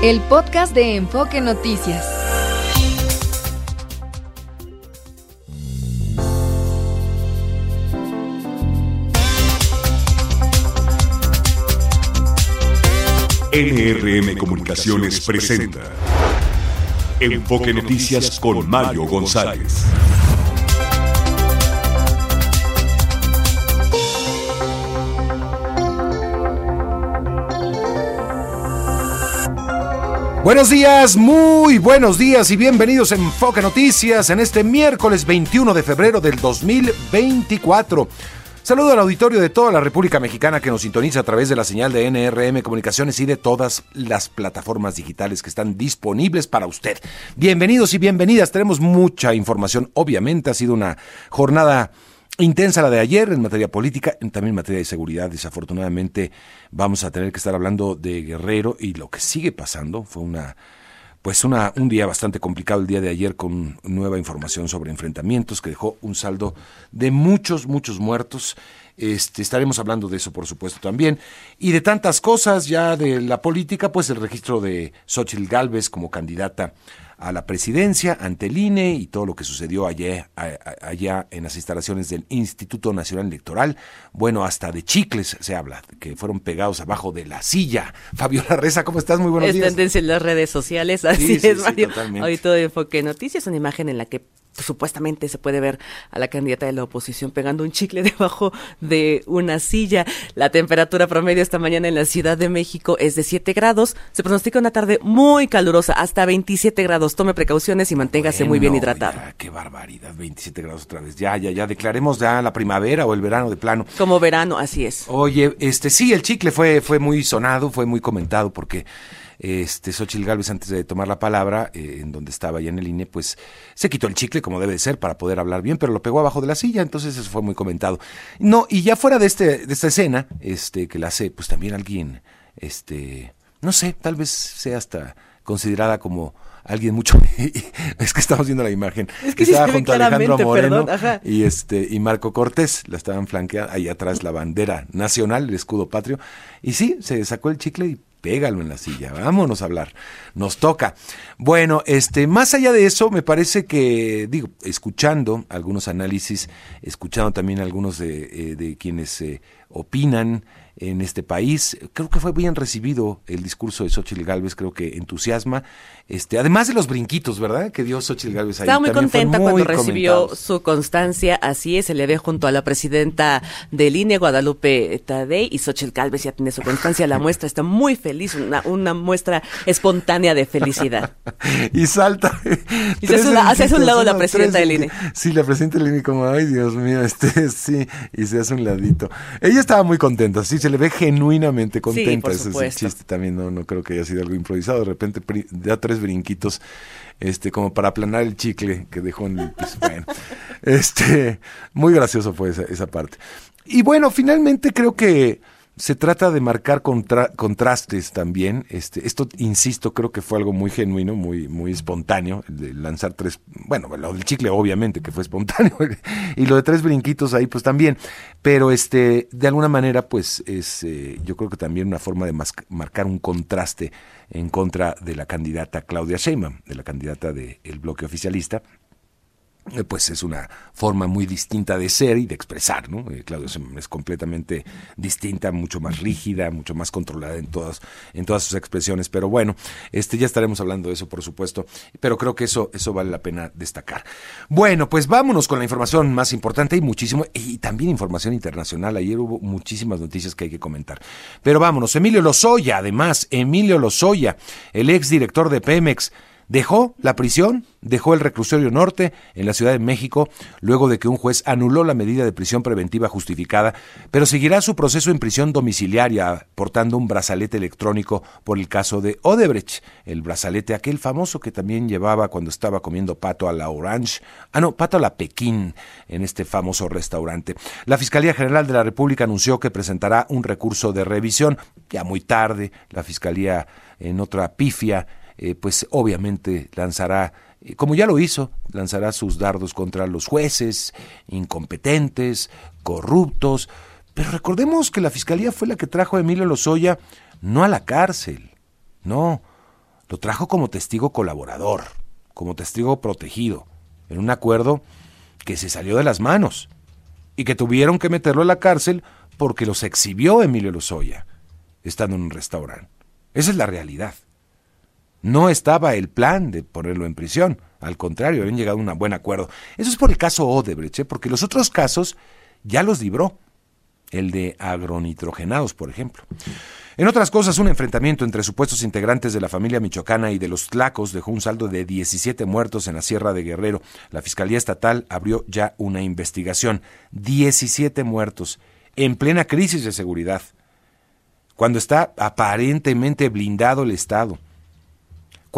El podcast de Enfoque Noticias. NRM Comunicaciones presenta Enfoque Noticias con Mario González. Buenos días, muy buenos días y bienvenidos a Enfoque Noticias en este miércoles 21 de febrero del 2024. Saludo al auditorio de toda la República Mexicana que nos sintoniza a través de la señal de NRM Comunicaciones y de todas las plataformas digitales que están disponibles para usted. Bienvenidos y bienvenidas, tenemos mucha información. Obviamente ha sido una jornada Intensa la de ayer en materia política, también en materia de seguridad. Desafortunadamente vamos a tener que estar hablando de Guerrero y lo que sigue pasando. Fue una, pues una, un día bastante complicado el día de ayer con nueva información sobre enfrentamientos que dejó un saldo de muchos, muchos muertos. Este, estaremos hablando de eso, por supuesto, también. Y de tantas cosas ya de la política, pues el registro de Xochitl Galvez como candidata a la presidencia ante el INE y todo lo que sucedió allá, allá en las instalaciones del Instituto Nacional Electoral. Bueno, hasta de chicles se habla, que fueron pegados abajo de la silla. Fabiola Reza, ¿cómo estás? Muy buenos es días. Es tendencia en las redes sociales, así es, Mario. Hoy todo enfoque noticias, una imagen en la que supuestamente se puede ver a la candidata de la oposición pegando un chicle debajo de una silla. La temperatura promedio esta mañana en la Ciudad de México es de 7 grados. Se pronostica una tarde muy calurosa, hasta 27 grados. Tome precauciones y manténgase muy bien hidratado. qué barbaridad, 27 grados otra vez. Ya, ya, ya, declaremos ya la primavera o el verano de plano. Como verano, así es. Oye, este sí, el chicle fue, fue muy sonado, fue muy comentado porque este Xochitl Galvez antes de tomar la palabra, eh, en donde estaba ya en el INE, pues se quitó el chicle como debe de ser para poder hablar bien, pero lo pegó abajo de la silla, entonces eso fue muy comentado. No, y ya fuera de este de esta escena, este que la hace pues también alguien este no sé, tal vez sea hasta considerada como alguien mucho es que estamos viendo la imagen es que estaba sí junto a Alejandro Moreno perdón, y este y Marco Cortés la estaban flanqueando ahí atrás la bandera nacional el escudo patrio y sí se sacó el chicle y pégalo en la silla, vámonos a hablar, nos toca. Bueno, este, más allá de eso, me parece que, digo, escuchando algunos análisis, escuchando también algunos de, eh, de quienes eh, opinan en este país. Creo que fue bien recibido el discurso de Xochitl Galvez, creo que entusiasma. Este, además de los brinquitos, ¿verdad? Que dio Xochitl Galvez ahí. Estaba muy contenta cuando recibió su constancia, así es, se le ve junto a la presidenta del INE, Guadalupe Tadei, y Xochitl Galvez ya tiene su constancia, la muestra está muy feliz, una, una muestra espontánea de felicidad. y salta. Y se hace, un lado la presidenta del INE. Sí, la presidenta del INE como, ay Dios mío, este, sí, y se hace un ladito. Ella estaba muy contenta, sí, se le ve genuinamente contenta. Sí, Ese es el chiste también, no, no creo que haya sido algo improvisado. De repente da tres brinquitos, este, como para aplanar el chicle que dejó en el piso. Bueno, este, muy gracioso fue esa, esa parte. Y bueno, finalmente creo que se trata de marcar contra, contrastes también. Este, esto, insisto, creo que fue algo muy genuino, muy, muy espontáneo, de lanzar tres, bueno, lo del chicle obviamente que fue espontáneo, y lo de tres brinquitos ahí pues también, pero este, de alguna manera pues es, eh, yo creo que también una forma de marcar un contraste en contra de la candidata Claudia Sheinbaum, de la candidata del bloque oficialista, pues es una forma muy distinta de ser y de expresar, ¿no? Eh, Claudia es, completamente distinta, mucho más rígida, mucho más controlada en todas, en todas sus expresiones, pero bueno, este ya estaremos hablando de eso, por supuesto, pero creo que eso, eso vale la pena destacar. Bueno, pues vámonos con la información más importante y muchísimo, y también información internacional. Ayer hubo muchísimas noticias que hay que comentar. Pero vámonos, Emilio Lozoya, además, Emilio Lozoya, el ex director de Pemex, Dejó la prisión, dejó el reclusorio norte en la Ciudad de México luego de que un juez anuló la medida de prisión preventiva justificada, pero seguirá su proceso en prisión domiciliaria portando un brazalete electrónico por el caso de Odebrecht, el brazalete aquel famoso que también llevaba cuando estaba comiendo pato a la Orange, ah no, pato a la Pekín en este famoso restaurante. La Fiscalía General de la República anunció que presentará un recurso de revisión, ya muy tarde, la Fiscalía en otra pifia eh, pues obviamente lanzará, eh, como ya lo hizo, lanzará sus dardos contra los jueces, incompetentes, corruptos. Pero recordemos que la Fiscalía fue la que trajo a Emilio Lozoya no a la cárcel, no, lo trajo como testigo colaborador, como testigo protegido, en un acuerdo que se salió de las manos y que tuvieron que meterlo a la cárcel porque los exhibió Emilio Lozoya, estando en un restaurante. Esa es la realidad. No estaba el plan de ponerlo en prisión. Al contrario, habían llegado a un buen acuerdo. Eso es por el caso Odebrecht, ¿eh? porque los otros casos ya los libró. El de agronitrogenados, por ejemplo. En otras cosas, un enfrentamiento entre supuestos integrantes de la familia michoacana y de los tlacos dejó un saldo de 17 muertos en la Sierra de Guerrero. La Fiscalía Estatal abrió ya una investigación. 17 muertos en plena crisis de seguridad, cuando está aparentemente blindado el Estado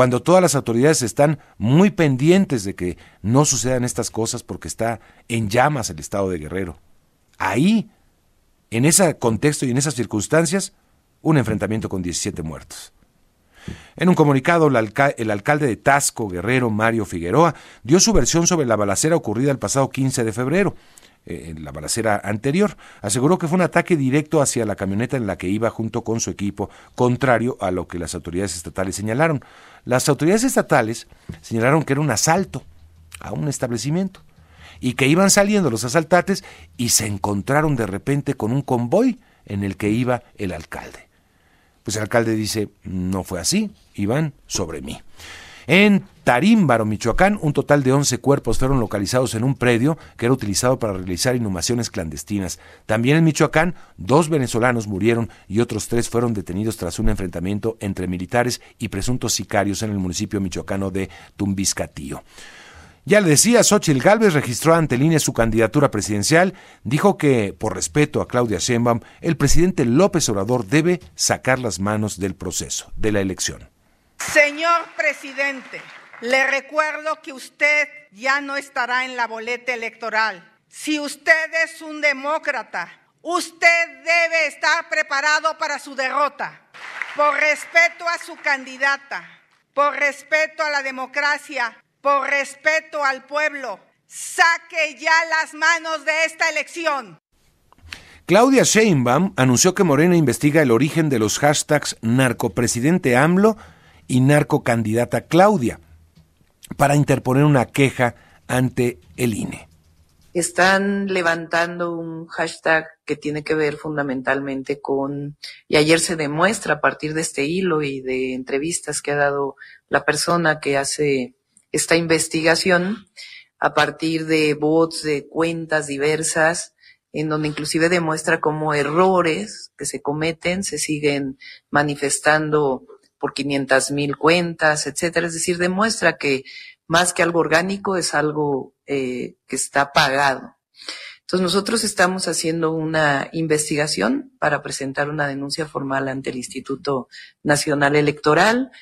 cuando todas las autoridades están muy pendientes de que no sucedan estas cosas porque está en llamas el estado de Guerrero. Ahí, en ese contexto y en esas circunstancias, un enfrentamiento con 17 muertos. En un comunicado, el, alcalde de Tasco, Guerrero, Mario Figueroa, dio su versión sobre la balacera ocurrida el pasado 15 de febrero. Eh, en la balacera anterior. Aseguró que fue un ataque directo hacia la camioneta en la que iba junto con su equipo, contrario a lo que las autoridades estatales señalaron. Las autoridades estatales señalaron que era un asalto a un establecimiento y que iban saliendo los asaltantes y se encontraron de repente con un convoy en el que iba el alcalde. Pues el alcalde dice, no fue así, iban sobre mí. En Tarímbaro, Michoacán, un total de 11 cuerpos fueron localizados en un predio que era utilizado para realizar inhumaciones clandestinas. También en Michoacán, dos venezolanos murieron y otros tres fueron detenidos tras un enfrentamiento entre militares y presuntos sicarios en el municipio michoacano de Tumbiscatío. Ya le decía, Xochitl Gálvez registró ante línea su candidatura presidencial, dijo que, por respeto a Claudia Sheinbaum, el presidente López Obrador debe sacar las manos del proceso, de la elección. Señor presidente, le recuerdo que usted ya no estará en la boleta electoral. Si usted es un demócrata, usted debe estar preparado para su derrota. Por respeto a su candidata, por respeto a la democracia, por respeto al pueblo, saque ya las manos de esta elección. Claudia Sheinbaum anunció que Morena investiga el origen de los hashtags narcopresidente AMLO y narcocandidata Claudia para interponer una queja ante el INE. Están levantando un hashtag que tiene que ver fundamentalmente con, y ayer se demuestra a partir de este hilo y de entrevistas que ha dado la persona que hace esta investigación, a partir de bots, de cuentas diversas, en donde inclusive demuestra cómo errores que se cometen se siguen manifestando por 500 mil cuentas, etcétera. Es decir, demuestra que más que algo orgánico es algo eh, que está pagado. Entonces nosotros estamos haciendo una investigación para presentar una denuncia formal ante el Instituto Nacional Electoral.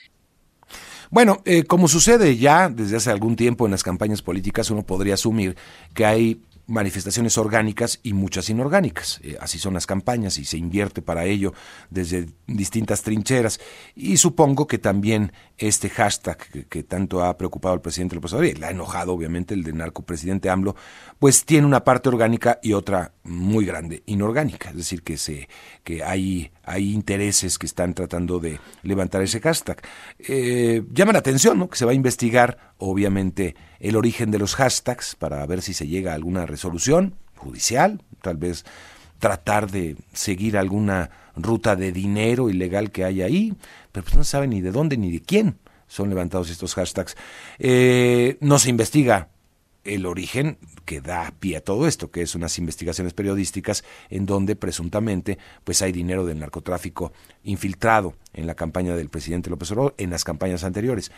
Bueno, eh, como sucede ya desde hace algún tiempo en las campañas políticas, uno podría asumir que hay manifestaciones orgánicas y muchas inorgánicas. Eh, así son las campañas y se invierte para ello desde distintas trincheras. Y supongo que también este hashtag que, tanto ha preocupado al presidente López Obrador, y le ha enojado obviamente el de narcopresidente AMLO, pues tiene una parte orgánica y otra muy grande inorgánica. Es decir, que, se, que hay, hay intereses que están tratando de levantar ese hashtag. Eh, llama la atención ¿no? que se va a investigar, obviamente, el origen de los hashtags para ver si se llega a alguna resolución judicial, tal vez tratar de seguir alguna ruta de dinero ilegal que hay ahí, pues no se sabe ni de dónde ni de quién son levantados estos hashtags. Eh, no se investiga el origen que da pie a todo esto, que es unas investigaciones periodísticas en donde presuntamente pues hay dinero del narcotráfico infiltrado en la campaña del presidente López Obrador en las campañas anteriores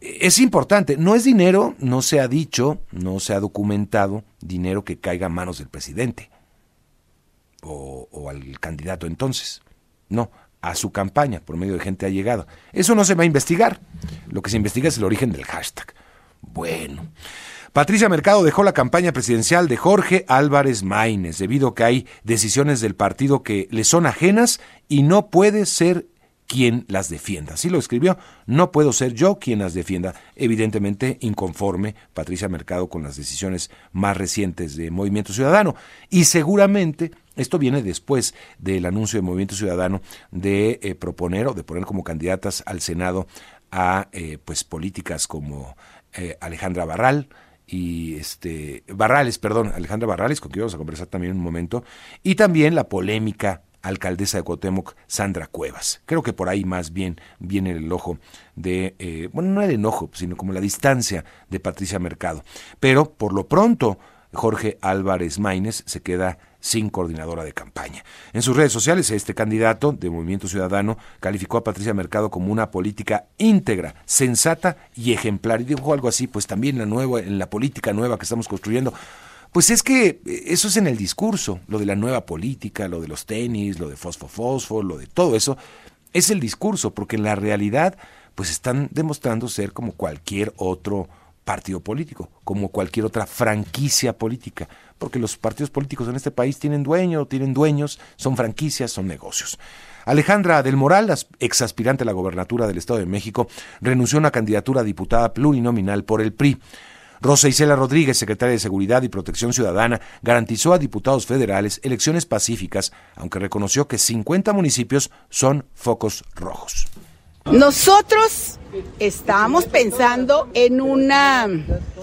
es importante, no es dinero, no se ha dicho, no se ha documentado dinero que caiga a manos del presidente o, al candidato entonces. No, a su campaña por medio de gente ha llegado. Eso no se va a investigar. Lo que se investiga es el origen del hashtag. Bueno. Patricia Mercado dejó la campaña presidencial de Jorge Álvarez Maínez debido a que hay decisiones del partido que le son ajenas y no puede ser quien las defienda. Así lo escribió, no puedo ser yo quien las defienda. Evidentemente inconforme Patricia Mercado con las decisiones más recientes de Movimiento Ciudadano. Y seguramente esto viene después del anuncio de Movimiento Ciudadano de eh, proponer o de poner como candidatas al Senado a eh, pues políticas como eh, Alejandra Barral, y este Barrales, perdón, Alejandra Barrales, con quien vamos a conversar también un momento, y también la polémica alcaldesa de Cuauhtémoc, Sandra Cuevas. Creo que por ahí más bien viene el ojo de, eh, bueno, no el enojo, sino como la distancia de Patricia Mercado. Pero por lo pronto, Jorge Álvarez Maínez se queda sin coordinadora de campaña. En sus redes sociales, este candidato de Movimiento Ciudadano calificó a Patricia Mercado como una política íntegra, sensata y ejemplar. Y dijo algo así, pues también la nueva, en la política nueva que estamos construyendo. Pues es que eh, eso es en el discurso, lo de la nueva política, lo de los tenis, lo de fosfo-fosfo, lo de todo eso, es el discurso, porque en la realidad, pues están demostrando ser como cualquier otro partido político, como cualquier otra franquicia política, porque los partidos políticos en este país tienen dueño, tienen dueños, son franquicias, son negocios. Alejandra del Moral, ex aspirante a la gobernatura del Estado de México, renunció a una candidatura a diputada plurinominal por el PRI. Rosa Isela Rodríguez, secretaria de Seguridad y Protección Ciudadana, garantizó a diputados federales elecciones pacíficas, aunque reconoció que 50 municipios son focos rojos. Nosotros estamos pensando en una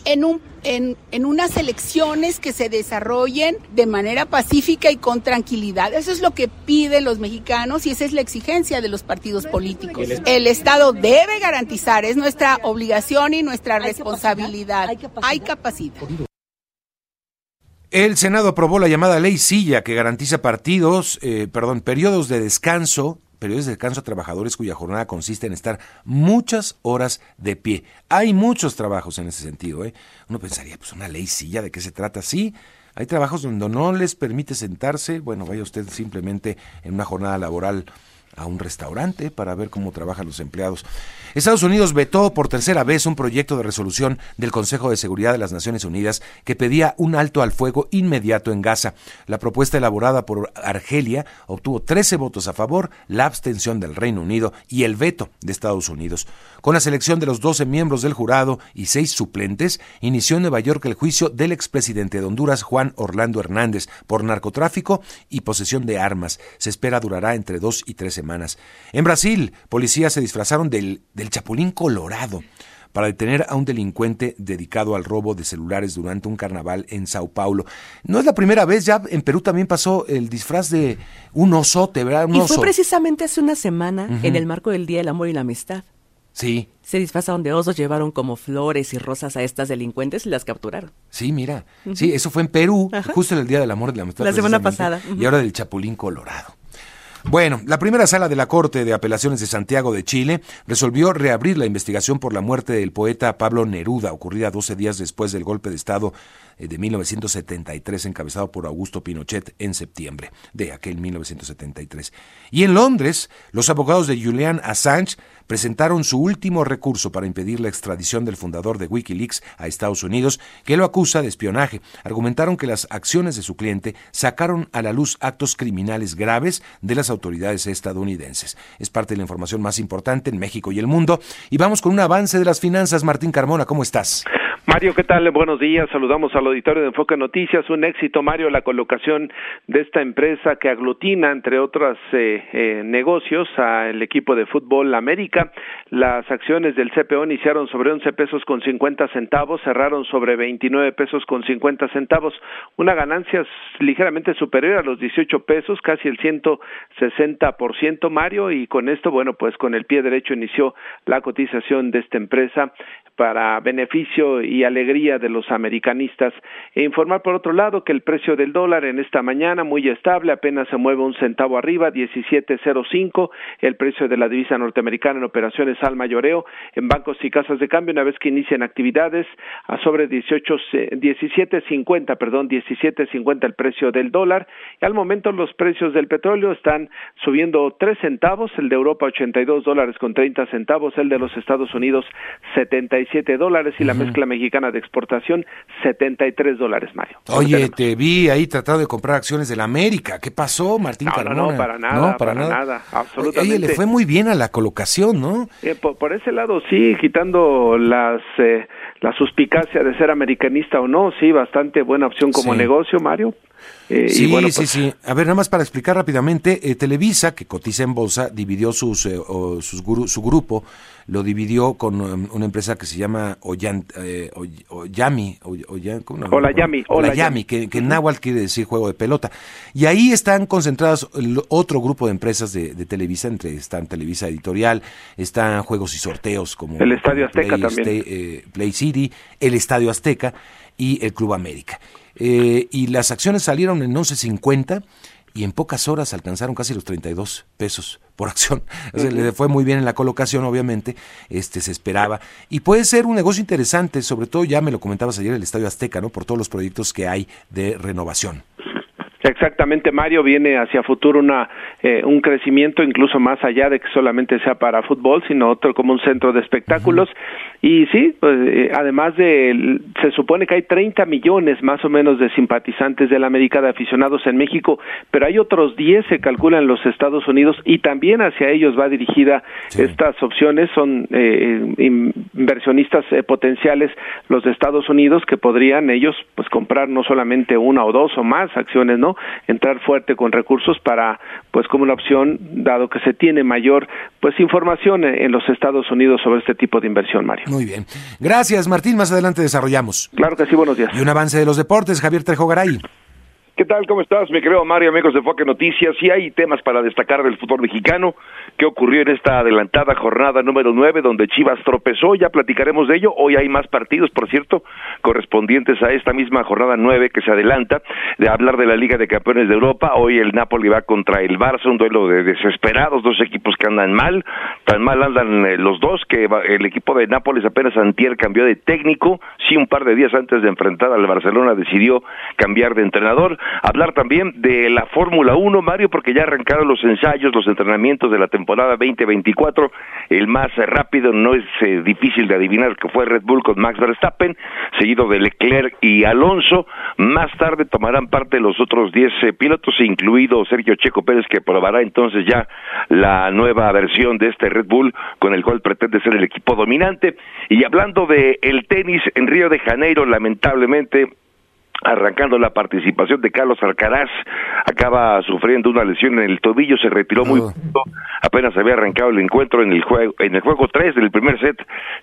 en un en, en, unas elecciones que se desarrollen de manera pacífica y con tranquilidad. Eso es lo que piden los mexicanos y esa es la exigencia de los partidos políticos. El Estado debe garantizar, es nuestra obligación y nuestra responsabilidad. Hay capacidad. El Senado aprobó la llamada ley Silla que garantiza partidos, eh, perdón, periodos de descanso de descanso a trabajadores cuya jornada consiste en estar muchas horas de pie. Hay muchos trabajos en ese sentido. ¿eh? Uno pensaría, pues una ley silla, ¿de qué se trata? Sí, hay trabajos donde no les permite sentarse. Bueno, vaya usted simplemente en una jornada laboral a un restaurante para ver cómo trabajan los empleados. Estados Unidos vetó por tercera vez un proyecto de resolución del Consejo de Seguridad de las Naciones Unidas que pedía un alto al fuego inmediato en Gaza. La propuesta elaborada por Argelia obtuvo 13 votos a favor, la abstención del Reino Unido y el veto de Estados Unidos. Con la selección de los 12 miembros del jurado y seis suplentes, inició en Nueva York el juicio del expresidente de Honduras, Juan Orlando Hernández, por narcotráfico y posesión de armas. Se espera durará entre dos y tres semanas. En Brasil, policías se disfrazaron del, del Chapulín Colorado para detener a un delincuente dedicado al robo de celulares durante un carnaval en Sao Paulo. No es la primera vez, ya en Perú también pasó el disfraz de un osote, ¿verdad? y fue precisamente hace una semana en el marco del Día del Amor y la Amistad. Sí. Se disfrazaron de osos, llevaron como flores y rosas a estas delincuentes y las capturaron. Sí, mira. Sí, eso fue en Perú, justo en el Día del Amor y la Amistad. La semana pasada. Y ahora del Chapulín Colorado. Bueno, la primera sala de la Corte de Apelaciones de Santiago de Chile resolvió reabrir la investigación por la muerte del poeta Pablo Neruda, ocurrida 12 días después del golpe de Estado de 1973 encabezado por Augusto Pinochet en septiembre de aquel 1973. Y en Londres, los abogados de Julian Assange presentaron su último recurso para impedir la extradición del fundador de Wikileaks a Estados Unidos, que lo acusa de espionaje. Argumentaron que las acciones de su cliente sacaron a la luz actos criminales graves de las autoridades estadounidenses. Es parte de la información más importante en México y el mundo. Y vamos con un avance de las finanzas. Martín Carmona, ¿cómo estás? Mario, ¿qué tal? Buenos días. Saludamos al auditorio de Enfoque Noticias. Un éxito, Mario, la colocación de esta empresa que aglutina, entre otros eh, eh, negocios, al equipo de fútbol América. Las acciones del CPO iniciaron sobre 11 pesos con 50 centavos, cerraron sobre 29 pesos con 50 centavos. Una ganancia ligeramente superior a los 18 pesos, casi el 160%, Mario. Y con esto, bueno, pues con el pie derecho inició la cotización de esta empresa para beneficio y alegría de los americanistas. E informar por otro lado que el precio del dólar en esta mañana muy estable, apenas se mueve un centavo arriba, 17.05, el precio de la divisa norteamericana en operaciones al mayoreo en bancos y casas de cambio una vez que inician actividades a sobre 18 17.50, perdón, 17.50 el precio del dólar. Y al momento los precios del petróleo están subiendo 3 centavos, el de Europa 82 dólares con 30 centavos, el de los Estados Unidos 70 siete dólares y la mezcla mexicana de exportación 73 dólares, Mario. Oye, te vi ahí tratando de comprar acciones de la América. ¿Qué pasó, Martín no, No, no, para nada, para, nada. absolutamente. Oye, le fue muy bien a la colocación, ¿no? Eh, por, ese lado, sí, quitando las eh, la suspicacia de ser americanista o no, sí, bastante buena opción como negocio, Mario. Eh, sí, sí, pues sí. A ver, nada más para explicar rápidamente, eh, Televisa, que cotiza en bolsa, dividió sus, eh, sus su grupo, lo dividió con um, una empresa que se llama Oyan, Oyami, Oyan, ¿cómo no? Olayami, Olayami, que, que en náhuatl quiere decir juego de pelota. Y ahí están concentrados otro grupo de empresas de, Televisa, entre están Televisa Editorial, están juegos y sorteos como el Estadio Azteca también. Play City, el Estadio Azteca y el Club América. Eh, y las acciones salieron en 11.50 y en pocas horas alcanzaron casi los 32 pesos por acción. le fue muy bien en la colocación, obviamente, este se esperaba. Y puede ser un negocio interesante, sobre todo ya me lo comentabas ayer el Estadio Azteca, ¿no? Por todos los proyectos que hay de renovación. Exactamente, Mario, viene hacia futuro una, eh, un crecimiento incluso más allá de que solamente sea para fútbol, sino otro como un centro de espectáculos. Y sí, pues, eh, además de, se supone que hay 30 millones más o menos de simpatizantes de la América de aficionados en México, pero hay otros 10 se calculan en los Estados Unidos y también hacia ellos va dirigida estas opciones, son eh, inversionistas potenciales los de Estados Unidos que podrían ellos pues comprar no solamente una o dos o más acciones, ¿no? Entrar fuerte con recursos para pues como una opción dado que se tiene mayor pues información en los Estados Unidos sobre este tipo de inversión, Mario. Muy bien. Gracias, Martín. Más adelante desarrollamos. Claro que sí, buenos días. Y un avance de los deportes, Javier Trejo Garay. ¿Qué tal? ¿Cómo estás? Me creo Mario, amigos de Foque Noticias. Y hay temas para destacar del fútbol mexicano. ¿Qué ocurrió en esta adelantada jornada número 9 donde Chivas tropezó? Ya platicaremos de ello. Hoy hay más partidos, por cierto, correspondientes a esta misma jornada 9 que se adelanta. De hablar de la Liga de Campeones de Europa. Hoy el Napoli va contra el Barça, un duelo de desesperados, dos equipos que andan mal. Tan mal andan eh, los dos que el equipo de Nápoles apenas antier cambió de técnico. Sí, un par de días antes de enfrentar al Barcelona decidió cambiar de entrenador hablar también de la Fórmula 1, Mario, porque ya arrancaron los ensayos, los entrenamientos de la temporada 2024. El más rápido no es eh, difícil de adivinar que fue Red Bull con Max Verstappen, seguido de Leclerc y Alonso. Más tarde tomarán parte los otros 10 eh, pilotos, incluido Sergio Checo Pérez, que probará entonces ya la nueva versión de este Red Bull con el cual pretende ser el equipo dominante. Y hablando de el tenis en Río de Janeiro, lamentablemente arrancando la participación de Carlos Alcaraz, acaba sufriendo una lesión en el tobillo, se retiró muy pronto, apenas había arrancado el encuentro en el juego en el juego 3 del primer set,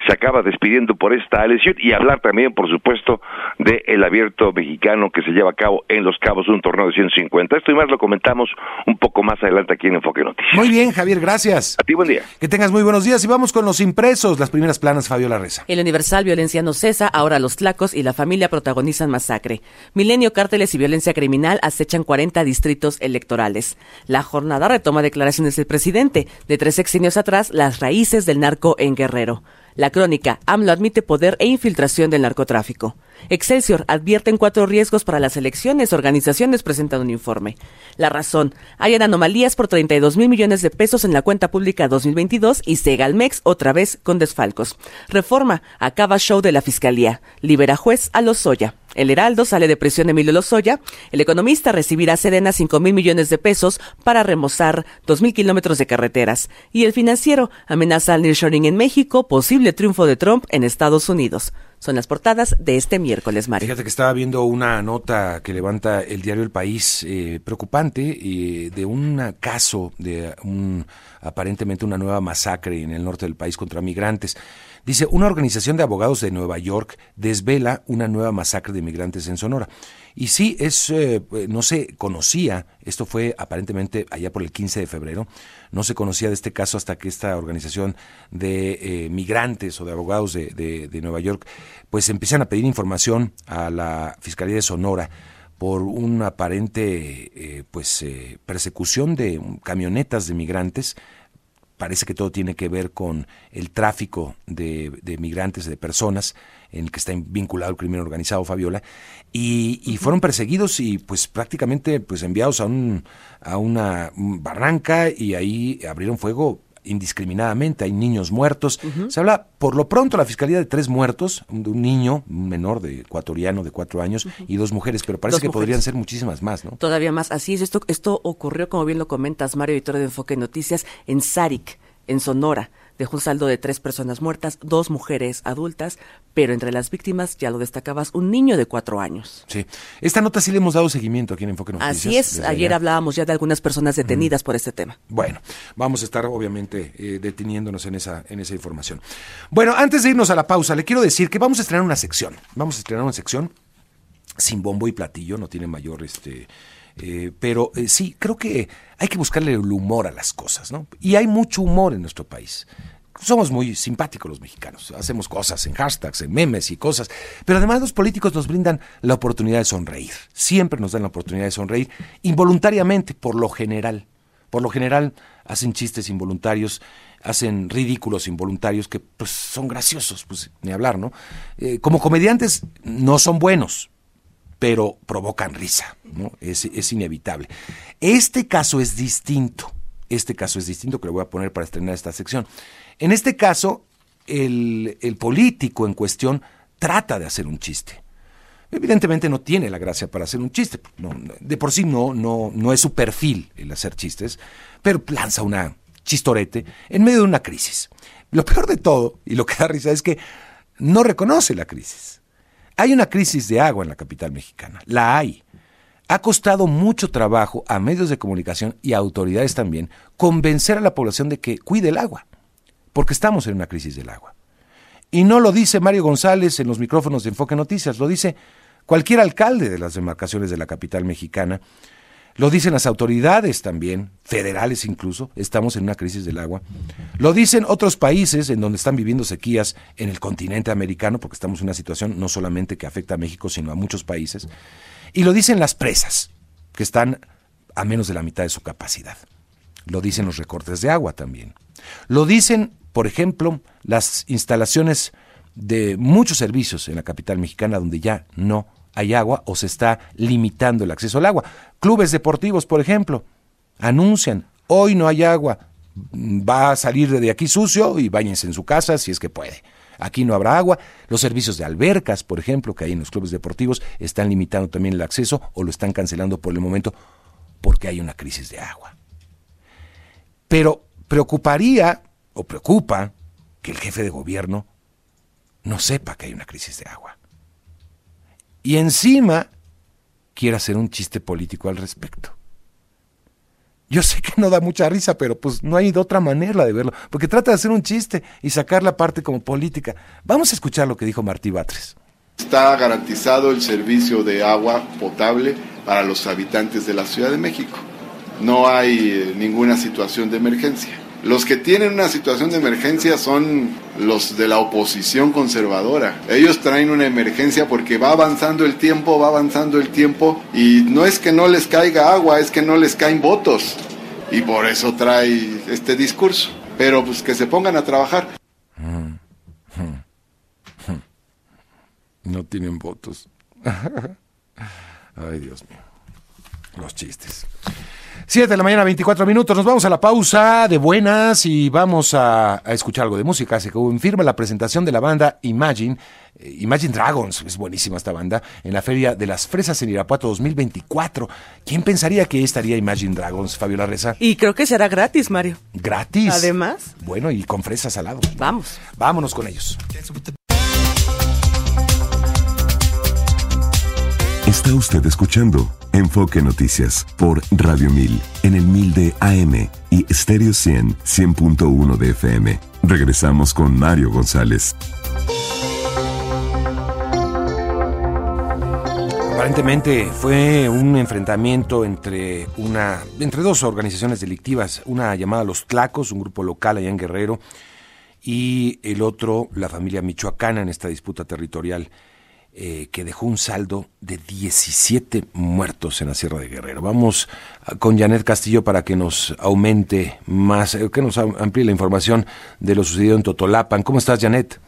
se acaba despidiendo por esta lesión y hablar también, por supuesto, de el abierto mexicano que se lleva a cabo en Los Cabos, un torneo de 150. Esto y más lo comentamos un poco más adelante aquí en Enfoque Noticias. Muy bien, Javier, gracias. A ti buen día. Que tengas muy buenos días y vamos con los impresos, las primeras planas Fabiola Reza. El Universal Violencia no cesa, ahora los tlacos y la familia protagonizan masacre. Milenio, cárteles y violencia criminal acechan 40 distritos electorales. La jornada retoma declaraciones del presidente. De tres sexenios atrás, las raíces del narco en Guerrero. La crónica, AMLO admite poder e infiltración del narcotráfico. Excelsior advierten cuatro riesgos para las elecciones. Organizaciones presentan un informe. La razón, hay anomalías por 32 mil millones de pesos en la cuenta pública 2022 y Segalmex otra vez con desfalcos. Reforma, acaba show de la Fiscalía. Libera juez a Lozoya. El Heraldo sale de prisión Emilio Lozoya. El economista recibirá Sedena 5 mil millones de pesos para remozar 2 mil kilómetros de carreteras. Y el financiero amenaza al nearshoring en México, posible triunfo de Trump en Estados Unidos. Son las portadas de este miércoles, Mario. Fíjate que estaba viendo una nota que levanta el diario El País eh, preocupante de un caso de un aparentemente una nueva masacre en el norte del país contra migrantes. Dice, una organización de abogados de Nueva York desvela una nueva masacre de migrantes en Sonora. Y sí, es, eh, no se conocía, esto fue aparentemente allá por el 15 de febrero, no se conocía de este caso hasta que esta organización de eh, migrantes o de abogados de, de, Nueva York, pues empiezan a pedir información a la Fiscalía de Sonora por una aparente eh, pues persecución de camionetas de migrantes parece que todo tiene que ver con el tráfico de, migrantes, de personas, en el que está vinculado el crimen organizado, Fabiola, y, fueron perseguidos y pues prácticamente pues enviados a, un, a una barranca y ahí abrieron fuego indiscriminadamente, hay niños muertos. Se habla, por lo pronto, la fiscalía de tres muertos, de un niño, un menor de ecuatoriano de cuatro años y dos mujeres, pero parece que podrían ser muchísimas más, ¿no? Todavía más, así es. Esto, esto ocurrió, como bien lo comentas, Mario Editor de Enfoque Noticias, en Sarik, en Sonora dejó un saldo de tres personas muertas, dos mujeres adultas, pero entre las víctimas, ya lo destacabas, un niño de cuatro años. Sí. Esta nota sí le hemos dado seguimiento aquí en Enfoque Noticias. Así es. Ayer hablábamos ya de algunas personas detenidas por este tema. Bueno, vamos a estar obviamente eh, deteniéndonos en esa, en esa información. Bueno, antes de irnos a la pausa, le quiero decir que vamos a estrenar una sección. Vamos a estrenar una sección sin bombo y platillo, no tiene mayor este eh, pero eh, sí, creo que hay que buscarle el humor a las cosas, ¿no? Y hay mucho humor en nuestro país. Somos muy simpáticos los mexicanos, hacemos cosas en hashtags, en memes y cosas, pero además los políticos nos brindan la oportunidad de sonreír, siempre nos dan la oportunidad de sonreír, involuntariamente, por lo general. Por lo general hacen chistes involuntarios, hacen ridículos involuntarios que pues son graciosos, pues ni hablar, ¿no? Eh, como comediantes no son buenos, pero provocan risa, ¿no? Es, inevitable. Este caso es distinto. Este caso es distinto que le voy a poner para estrenar esta sección. En este caso, el, político en cuestión trata de hacer un chiste. Evidentemente no tiene la gracia para hacer un chiste. de por sí no, no, no es su perfil el hacer chistes, pero lanza una chistorete en medio de una crisis. Lo peor de todo, y lo que da risa, es que no reconoce la crisis. Hay una crisis de agua en la capital mexicana, la hay. Ha costado mucho trabajo a medios de comunicación y a autoridades también convencer a la población de que cuide el agua, porque estamos en una crisis del agua. Y no lo dice Mario González en los micrófonos de Enfoque Noticias, lo dice cualquier alcalde de las demarcaciones de la capital mexicana, lo dicen las autoridades también, federales incluso, estamos en una crisis del agua. Lo dicen otros países en donde están viviendo sequías en el continente americano, porque estamos en una situación no solamente que afecta a México, sino a muchos países. Y lo dicen las presas, que están a menos de la mitad de su capacidad. Lo dicen los recortes de agua también. Lo dicen, por ejemplo, las instalaciones de muchos servicios en la capital mexicana donde ya no hay agua o se está limitando el acceso al agua. Clubes deportivos, por ejemplo, anuncian, hoy no hay agua, va a salir de aquí sucio y bañense en su casa si es que puede. Aquí no habrá agua. Los servicios de albercas, por ejemplo, que hay en los clubes deportivos, están limitando también el acceso o lo están cancelando por el momento porque hay una crisis de agua. Pero preocuparía o preocupa que el jefe de gobierno no sepa que hay una crisis de agua y encima quiere hacer un chiste político al respecto. Yo sé que no da mucha risa, pero pues no hay de otra manera de verlo, porque trata de hacer un chiste y sacar la parte como política. Vamos a escuchar lo que dijo Martí Batres. Está garantizado el servicio de agua potable para los habitantes de la Ciudad de México. No hay eh, ninguna situación de emergencia. Los que tienen una situación de emergencia son los de la oposición conservadora. Ellos traen una emergencia porque va avanzando el tiempo, va avanzando el tiempo y no es que no les caiga agua, es que no les caen votos. Y por eso trae este discurso. Pero pues que se pongan a trabajar. No tienen votos. Ay, Dios mío. Los chistes. 7 de la mañana, 24 minutos. Nos vamos a la pausa de buenas y vamos a, escuchar algo de música. Se confirma la presentación de la banda Imagine, eh, Imagine Dragons. Es buenísima esta banda. En la Feria de las Fresas en Irapuato 2024. ¿Quién pensaría que estaría Imagine Dragons, Fabiola Reza? Y creo que será gratis, Mario. ¿Gratis? Además. Bueno, y con fresas al lado. Vamos. Vámonos con ellos. Está usted escuchando Enfoque Noticias por Radio 1000 en el 1000 de AM y Stereo 100 100.1 de FM. Regresamos con Mario González. Aparentemente fue un enfrentamiento entre una entre dos organizaciones delictivas, una llamada Los Tlacos, un grupo local allá en Guerrero, y el otro, la familia michoacana en esta disputa territorial. Eh, que dejó un saldo de 17 muertos en la Sierra de Guerrero. Vamos con Janet Castillo para que nos aumente más, eh, que nos amplíe la información de lo sucedido en Totolapan. ¿Cómo estás, Janet?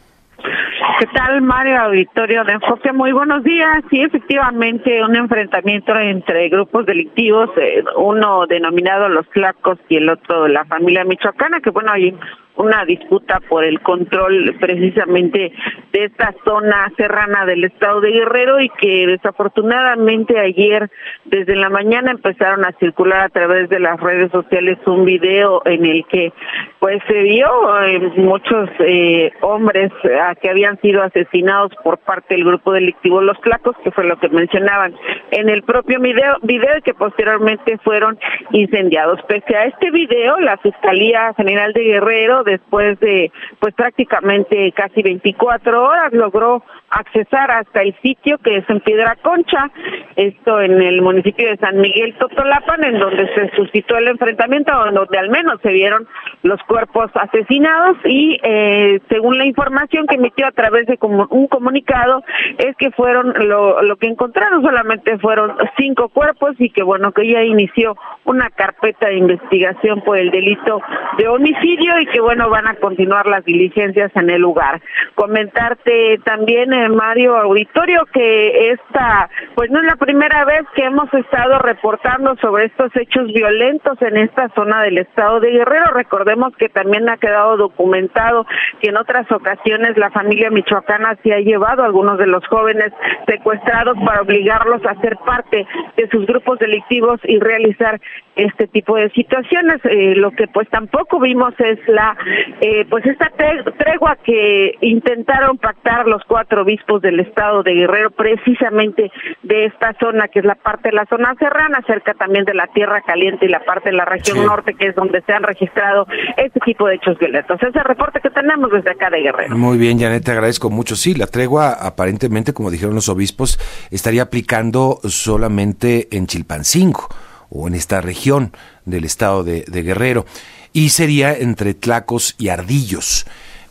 ¿Qué tal, Mario Auditorio de Enfoque? Muy buenos días. Sí, efectivamente, un enfrentamiento entre grupos delictivos, eh, uno denominado Los Flacos y el otro la familia michoacana, que bueno, hay una disputa por el control precisamente de esta zona serrana del estado de Guerrero y que desafortunadamente ayer desde la mañana empezaron a circular a través de las redes sociales un video en el que pues se vio eh, muchos eh, hombres eh, que habían sido asesinados por parte del grupo delictivo Los Tlacos, que fue lo que mencionaban en el propio video, video que posteriormente fueron incendiados. Pese a este video, la Fiscalía General de Guerrero, después de pues prácticamente casi 24 horas, logró accesar hasta el sitio que es en Piedra Concha, esto en el municipio de San Miguel Totolapan, en donde se suscitó el enfrentamiento, donde al menos se vieron los cuerpos asesinados y eh, según la información que emitió a través de un comunicado es que fueron lo, lo que encontraron solamente fueron cinco cuerpos y que bueno que ya inició una carpeta de investigación por el delito de homicidio y que bueno van a continuar las diligencias en el lugar. Comentarte también Mario Auditorio que esta pues no es la primera vez que hemos estado reportando sobre estos hechos violentos en esta zona del estado de Guerrero. Recordemos que también ha quedado documentado que en otras ocasiones la familia michoacana se ha llevado a algunos de los jóvenes secuestrados para obligarlos a ser parte de sus grupos delictivos y realizar este tipo de situaciones. Eh, lo que pues tampoco vimos es la eh, pues esta tregua que intentaron pactar los cuatro obispos del estado de Guerrero precisamente de esta zona que es la parte de la zona serrana cerca también de la tierra caliente y la parte de la región norte que es donde se han registrado este tipo de hechos violentos. Ese reporte que tenemos desde acá de Guerrero. Muy bien, Janet, te agradezco mucho. Sí, la tregua aparentemente, como dijeron los obispos, estaría aplicando solamente en Chilpancingo o en esta región del estado de, Guerrero, y sería entre Tlacos y Ardillos.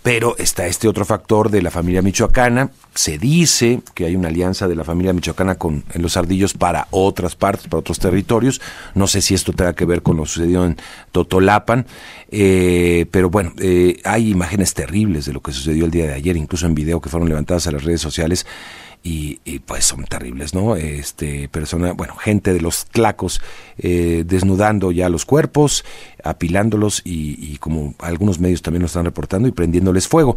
Pero está este otro factor de la familia michoacana. Se dice que hay una alianza de la familia michoacana con los ardillos para otras partes, para otros territorios. No sé si esto tenga que ver con lo sucedido en Totolapan. Eh, pero bueno, eh, hay imágenes terribles de lo que sucedió el día de ayer, incluso en video que fueron levantadas a las redes sociales y, pues son terribles, ¿no? Este, persona, bueno, gente de los tlacos eh, desnudando ya los cuerpos, apilándolos y, y, como algunos medios también lo están reportando y prendiéndoles fuego.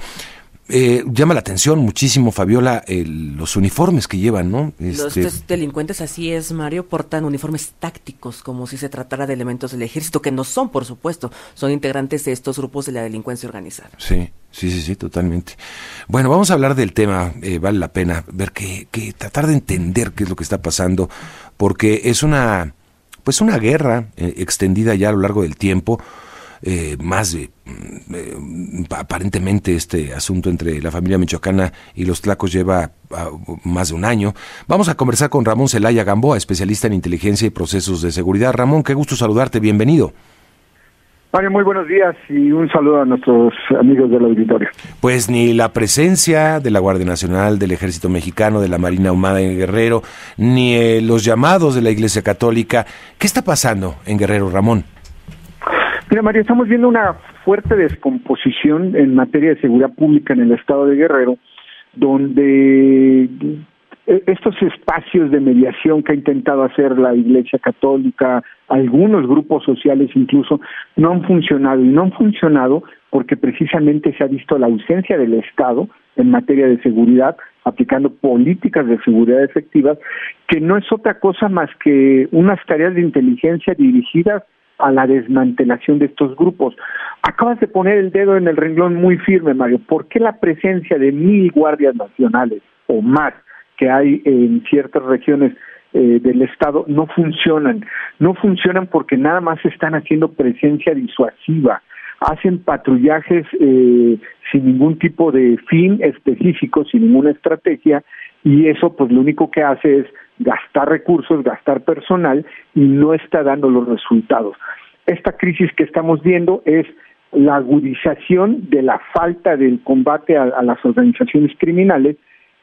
Eh, llama la atención muchísimo, Fabiola, los uniformes que llevan, ¿no? Los este, delincuentes, así es, Mario, portan uniformes tácticos, como si se tratara de elementos del ejército, que no son, por supuesto, son integrantes de estos grupos de la delincuencia organizada. Sí, sí, sí, sí, totalmente. Bueno, vamos a hablar del tema, eh, vale la pena ver que, que tratar de entender qué es lo que está pasando, porque es una, pues una guerra eh, extendida ya a lo largo del tiempo, eh, más mm, eh, aparentemente este asunto entre la familia michoacana y los tlacos lleva ah, más de un año. Vamos a conversar con Ramón Celaya Gamboa, especialista en inteligencia y procesos de seguridad. Ramón, qué gusto saludarte, bienvenido. Mario, muy buenos días y un saludo a nuestros amigos del auditorio. Pues ni la presencia de la Guardia Nacional, del Ejército Mexicano, de la Marina Humada en Guerrero, ni eh, los llamados de la Iglesia Católica. ¿Qué está pasando en Guerrero, Ramón? Mira, María, estamos viendo una fuerte descomposición en materia de seguridad pública en el estado de Guerrero, donde estos espacios de mediación que ha intentado hacer la Iglesia Católica, algunos grupos sociales incluso, no han funcionado. Y no han funcionado porque precisamente se ha visto la ausencia del Estado en materia de seguridad, aplicando políticas de seguridad efectivas, que no es otra cosa más que unas tareas de inteligencia dirigidas a la desmantelación de estos grupos. Acabas de poner el dedo en el renglón muy firme, Mario. ¿Por qué la presencia de mil guardias nacionales o más que hay en ciertas regiones eh, del Estado no funcionan? No funcionan porque nada más están haciendo presencia disuasiva, hacen patrullajes eh, sin ningún tipo de fin específico, sin ninguna estrategia, y eso pues lo único que hace es gastar recursos, gastar personal y no está dando los resultados. Esta crisis que estamos viendo es la agudización de la falta del combate a, las organizaciones criminales,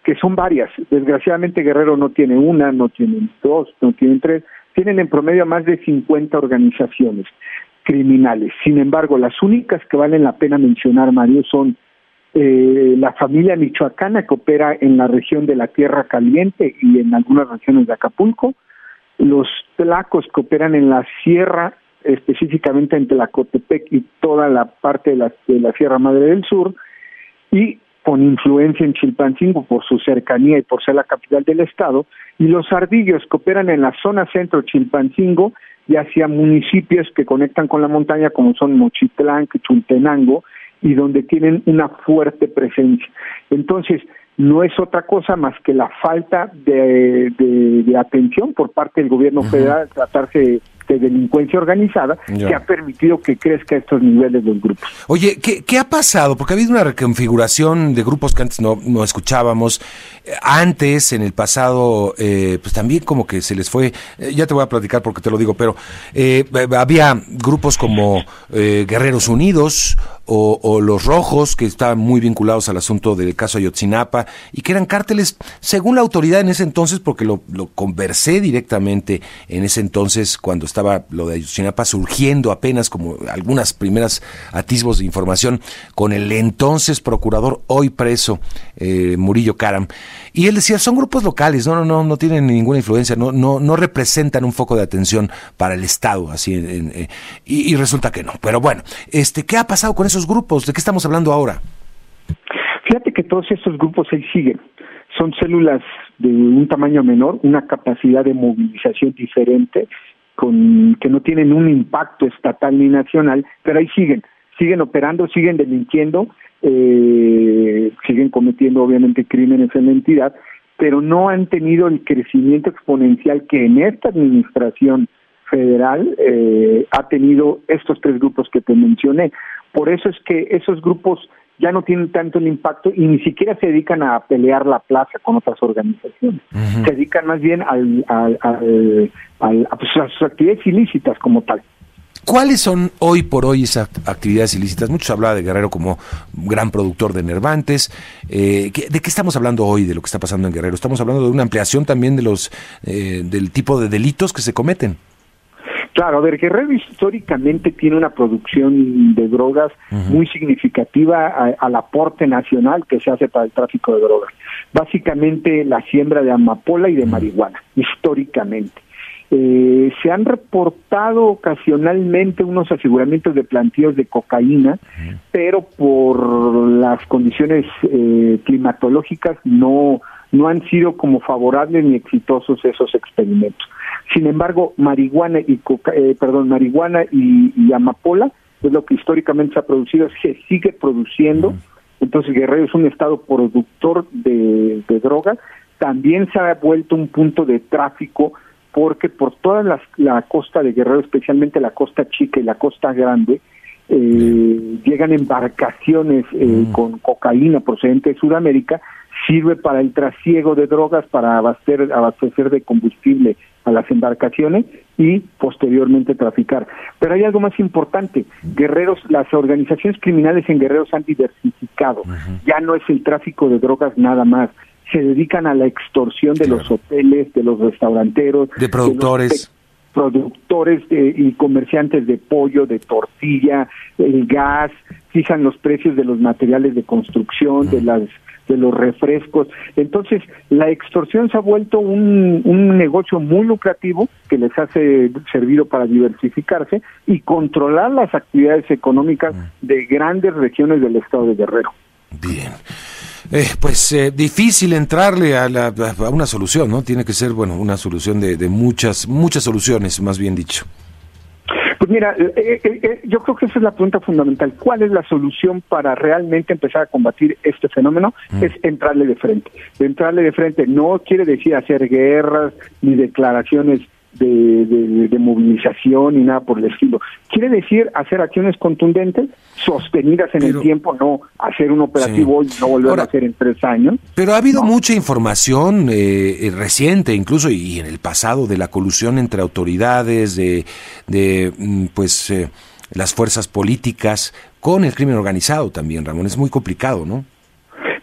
que son varias. Desgraciadamente Guerrero no tiene una, no tiene dos, no tiene tres, tienen en promedio más de 50 organizaciones criminales. Sin embargo, las únicas que valen la pena mencionar, Mario, son eh, la familia michoacana que opera en la región de la Tierra Caliente y en algunas regiones de Acapulco, los tlacos que operan en la sierra, específicamente en Tlacotepec y toda la parte de la, de la Sierra Madre del Sur, y con influencia en Chilpancingo por su cercanía y por ser la capital del estado, y los ardillos que operan en la zona centro Chilpancingo y hacia municipios que conectan con la montaña como son Mochitlán, Chultenango y donde tienen una fuerte presencia. Entonces, no es otra cosa más que la falta de, atención por parte del gobierno federal tratarse de delincuencia organizada que ha permitido que crezca estos niveles los grupos. Oye, ¿qué, ha pasado? Porque ha habido una reconfiguración de grupos que antes no, no escuchábamos. Antes, en el pasado, eh, pues también como que se les fue, eh, ya te voy a platicar porque te lo digo, pero eh, había grupos como Guerreros Unidos o, los Rojos, que estaban muy vinculados al asunto del caso Ayotzinapa, y que eran cárteles, según la autoridad en ese entonces, porque lo, conversé directamente en ese entonces cuando estaba lo de Ayotzinapa surgiendo apenas como algunas primeras atisbos de información con el entonces procurador, hoy preso, eh, Murillo Karam. Y él decía, son grupos locales, no, no, no, no tienen ninguna influencia, no, no, no representan un foco de atención para el Estado, así, eh, y, resulta que no. Pero bueno, este, ¿qué ha pasado con esos grupos? ¿De qué estamos hablando ahora? Fíjate que todos estos grupos ahí siguen. Son células de un tamaño menor, una capacidad de movilización diferente, con que no tienen un impacto estatal ni nacional, pero ahí siguen, siguen operando, siguen delinquiendo, eh, siguen cometiendo obviamente crímenes en la entidad, pero no han tenido el crecimiento exponencial que en esta administración federal eh, ha tenido estos tres grupos que te mencioné. Por eso es que esos grupos ya no tienen tanto el impacto y ni siquiera se dedican a pelear la plaza con otras organizaciones. Se dedican más bien al, al, a, pues, a sus actividades ilícitas como tal. ¿Cuáles son hoy por hoy esas actividades ilícitas? Muchos hablaba de Guerrero como gran productor de nervantes. Eh, ¿De qué estamos hablando hoy de lo que está pasando en Guerrero? Estamos hablando de una ampliación también de los eh, del tipo de delitos que se cometen. Claro, a ver, Guerrero históricamente tiene una producción de drogas muy significativa al aporte nacional que se hace para el tráfico de drogas. Básicamente la siembra de amapola y de marihuana, históricamente. Eh, se han reportado ocasionalmente unos aseguramientos de plantíos de cocaína, pero por las condiciones eh, climatológicas no, no han sido como favorables ni exitosos esos experimentos. Sin embargo, marihuana y eh, perdón, marihuana y, amapola es lo que históricamente se ha producido, se sigue produciendo. Entonces Guerrero es un estado productor de, droga. También se ha vuelto un punto de tráfico porque por toda la, costa de Guerrero, especialmente la costa chica y la costa grande, eh, llegan embarcaciones eh, con cocaína procedente de Sudamérica, sirve para el trasiego de drogas, para abastecer, abastecer de combustible a las embarcaciones y posteriormente traficar. Pero hay algo más importante, guerreros, las organizaciones criminales en guerreros han diversificado, ya no es el tráfico de drogas nada más, se dedican a la extorsión de los hoteles, de los restauranteros, de productores. Productores y comerciantes de pollo, de tortilla, el gas, fijan los precios de los materiales de construcción, de las de los refrescos. Entonces, la extorsión se ha vuelto un, un negocio muy lucrativo que les ha servido para diversificarse y controlar las actividades económicas de grandes regiones del estado de Guerrero. Bien. Eh, pues eh, difícil entrarle a, la, a, una solución, ¿no? Tiene que ser, bueno, una solución de, de muchas, muchas soluciones, más bien dicho. Pues mira, eh, eh, eh, yo creo que esa es la pregunta fundamental. ¿Cuál es la solución para realmente empezar a combatir este fenómeno? Mm. Es entrarle de frente. Entrarle de frente no quiere decir hacer guerras ni declaraciones de, de, movilización y nada por el estilo. Quiere decir hacer acciones contundentes, sostenidas en el tiempo, no hacer un operativo y no volver a hacer en tres años. Pero ha habido mucha información eh, eh, reciente, incluso y en el pasado, de la colusión entre autoridades, de, de mm, pues eh, las fuerzas políticas con el crimen organizado también, Ramón. Es muy complicado, ¿no?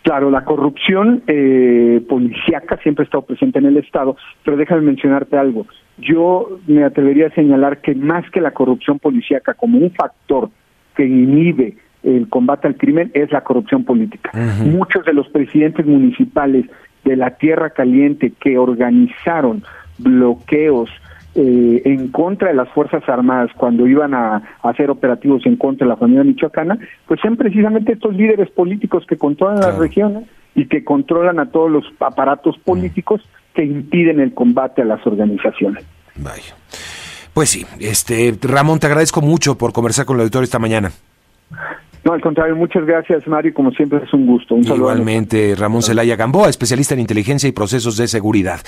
Claro, la corrupción eh, policíaca siempre ha estado presente en el Estado, pero déjame mencionarte algo yo me atrevería a señalar que más que la corrupción policíaca como un factor que inhibe el combate al crimen es la corrupción política. Muchos de los presidentes municipales de la Tierra Caliente que organizaron bloqueos eh, en contra de las Fuerzas Armadas cuando iban a, hacer operativos en contra de la familia michoacana, pues son precisamente estos líderes políticos que controlan las regiones y que controlan a todos los aparatos políticos que impiden el combate a las organizaciones. Vaya. Pues sí, este Ramón, te agradezco mucho por conversar con el auditorio esta mañana. No, al contrario, muchas gracias, Mario. Como siempre, es un gusto. Un Igualmente, Ramón Celaya Gamboa, especialista en inteligencia y procesos de seguridad.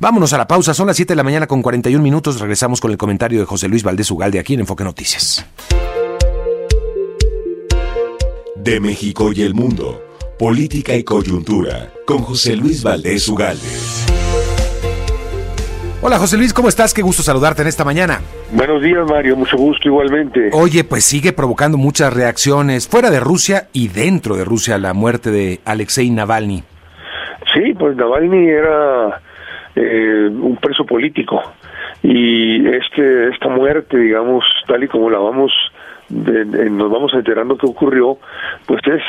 Vámonos a la pausa. Son las 7 de la mañana con 41 minutos. Regresamos con el comentario de José Luis Valdés Ugalde aquí en Enfoque Noticias. De México y el mundo. Política y coyuntura. Con José Luis Valdés Ugalde. Hola José Luis, ¿cómo estás? Qué gusto saludarte en esta mañana. Buenos días Mario, mucho gusto igualmente. Oye, pues sigue provocando muchas reacciones fuera de Rusia y dentro de Rusia la muerte de Alexei Navalny. Sí, pues Navalny era eh, un preso político y este esta muerte, digamos, tal y como la vamos nos vamos enterando que ocurrió, pues es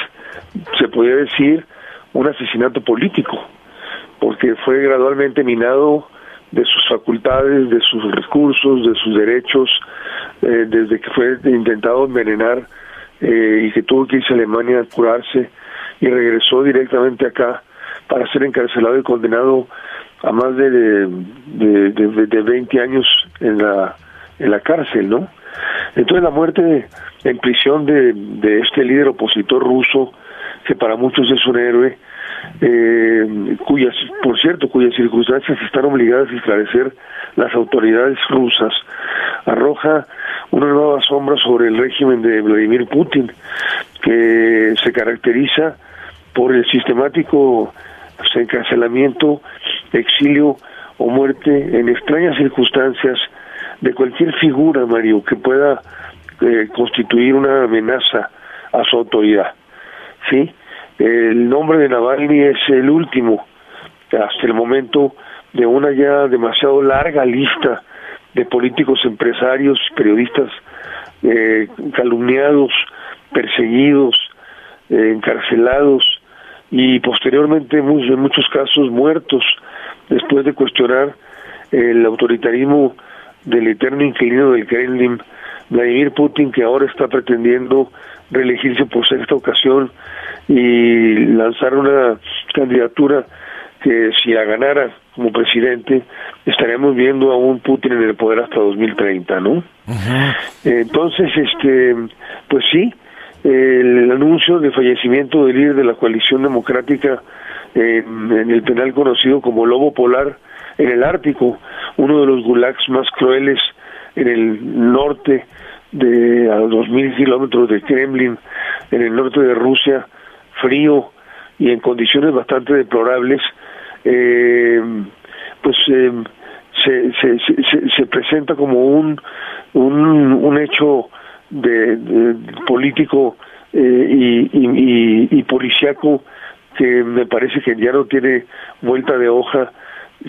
se podría decir un asesinato político, porque fue gradualmente minado de sus facultades, de sus recursos, de sus derechos, eh, desde que fue intentado envenenar eh, y que tuvo que irse a Alemania a curarse y regresó directamente acá para ser encarcelado y condenado a más de, de, de, de 20 años en la, en la cárcel, ¿no? Entonces la muerte en prisión de, de este líder opositor ruso, que para muchos es un héroe, eh, cuyas, por cierto, cuyas circunstancias están obligadas a esclarecer las autoridades rusas, arroja una nueva sombra sobre el régimen de Vladimir Putin, que se caracteriza por el sistemático encarcelamiento, exilio o muerte en extrañas circunstancias de cualquier figura, Mario, que pueda eh, constituir una amenaza a su autoridad. ¿Sí? El nombre de Navalny es el último, hasta el momento, de una ya demasiado larga lista de políticos, empresarios, periodistas eh, calumniados, perseguidos, eh, encarcelados y posteriormente en muchos casos muertos después de cuestionar el autoritarismo del eterno inquilino del Kremlin, Vladimir Putin, que ahora está pretendiendo reelegirse por sexta ocasión y lanzar una candidatura que si la ganara como presidente estaríamos viendo a un Putin en el poder hasta 2030, ¿no? Entonces, este, pues sí, el, anuncio de fallecimiento del líder de la coalición democrática en, en el penal conocido como Lobo Polar en el Ártico, uno de los gulags más crueles en el norte de a dos mil kilómetros de Kremlin, en el norte de Rusia, frío y en condiciones bastante deplorables, eh, pues eh, se, se, se, se, presenta como un, un, hecho de, político eh, y, y, y, policíaco que me parece que ya no tiene vuelta de hoja,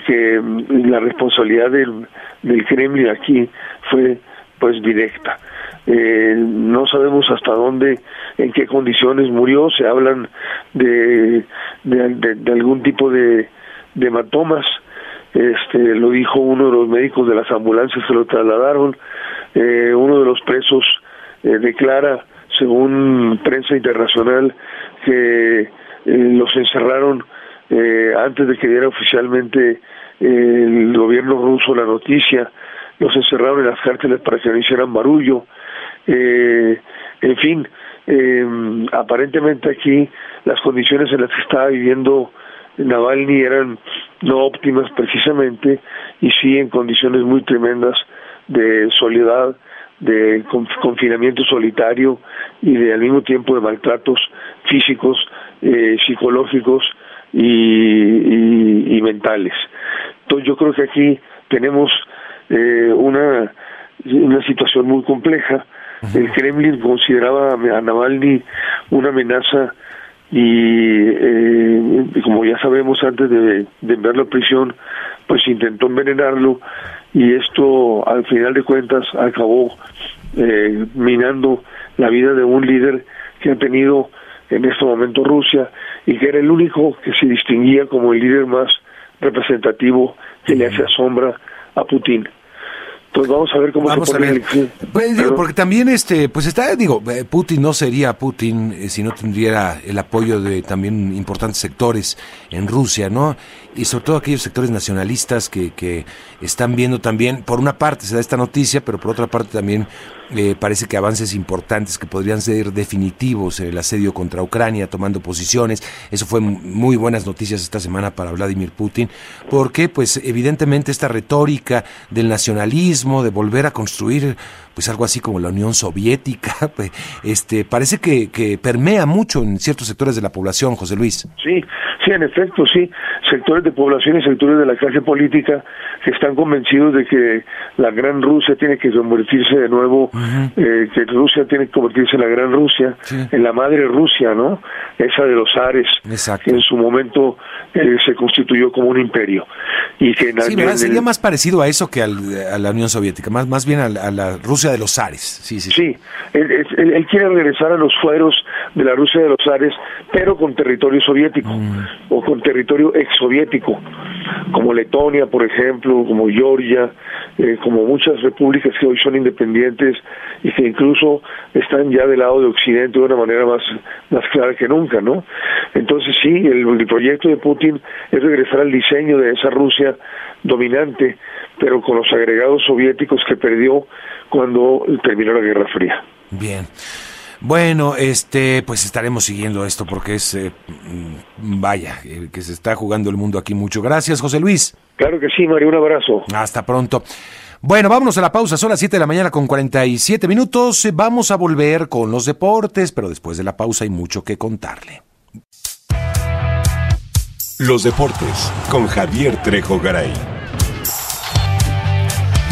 que la responsabilidad del, del Kremlin aquí fue pues directa. Eh, no sabemos hasta dónde, en qué condiciones murió, se hablan de, de, algún tipo de, de hematomas, este, lo dijo uno de los médicos de las ambulancias que lo trasladaron, eh, uno de los presos eh, declara, según prensa internacional, que eh, los encerraron eh, antes de que diera oficialmente el gobierno ruso la noticia, los encerraron en las cárceles para que no hicieran barullo, eh, en fin, eh, aparentemente aquí las condiciones en las que estaba viviendo Navalny eran no óptimas precisamente y sí en condiciones muy tremendas de soledad, de confinamiento solitario y de al mismo tiempo de maltratos físicos, eh, psicológicos y, y, mentales. Entonces yo creo que aquí tenemos eh, una, una situación muy compleja el Kremlin consideraba a Navalny una amenaza y eh, como ya sabemos antes de, de enviarlo a prisión pues intentó envenenarlo y esto al final de cuentas acabó eh, minando la vida de un líder que ha tenido en este momento Rusia y que era el único que se distinguía como el líder más representativo que le hace sombra a Putin. Entonces vamos a ver cómo vamos se pone a ver. Pues, digo, porque también este, pues está, digo, eh, Putin no sería Putin eh, si no tendría el apoyo de también importantes sectores en Rusia, ¿no? Y sobre todo aquellos sectores nacionalistas que, que están viendo también, por una parte se da esta noticia, pero por otra parte también eh, parece que avances importantes que podrían ser definitivos en el asedio contra Ucrania, tomando posiciones. Eso fue muy buenas noticias esta semana para Vladimir Putin, porque pues evidentemente esta retórica del nacionalismo, de volver a construir pues algo así como la Unión Soviética, pues, este parece que, que permea mucho en ciertos sectores de la población, José Luis. Sí, sí, en efecto, sí, sectores de población y sectores de la clase política que están convencidos de que la gran Rusia tiene que convertirse de nuevo, eh, que Rusia tiene que convertirse en la gran Rusia, en la madre Rusia, ¿no? Esa de los Ares, que en su momento eh, se constituyó como un imperio. Y que sí, sería más parecido a eso que al, a la Unión Soviética, más, más bien a, a la Rusia de los Ares. Sí, sí. Sí, él, él, quiere regresar a los fueros de la Rusia de los Ares, pero con territorio soviético mm. o con territorio exsoviético, como Letonia, por ejemplo, como Georgia, eh, como muchas repúblicas que hoy son independientes y que incluso están ya del lado de Occidente de una manera más, más clara que nunca, ¿no? Entonces sí, el, el proyecto de Putin es regresar al diseño de esa Rusia dominante, pero con los agregados soviéticos que perdió cuando terminó la Guerra Fría. Bien. Bueno, este, pues estaremos siguiendo esto porque es, eh, mm, vaya, eh, que se está jugando el mundo aquí mucho. Gracias, José Luis. Claro que sí, Mario, un abrazo. Hasta pronto. Bueno, vámonos a la pausa, son las 7 de la mañana con 47 minutos. Vamos a volver con los deportes, pero después de la pausa hay mucho que contarle. Los deportes con Javier Trejo Garay.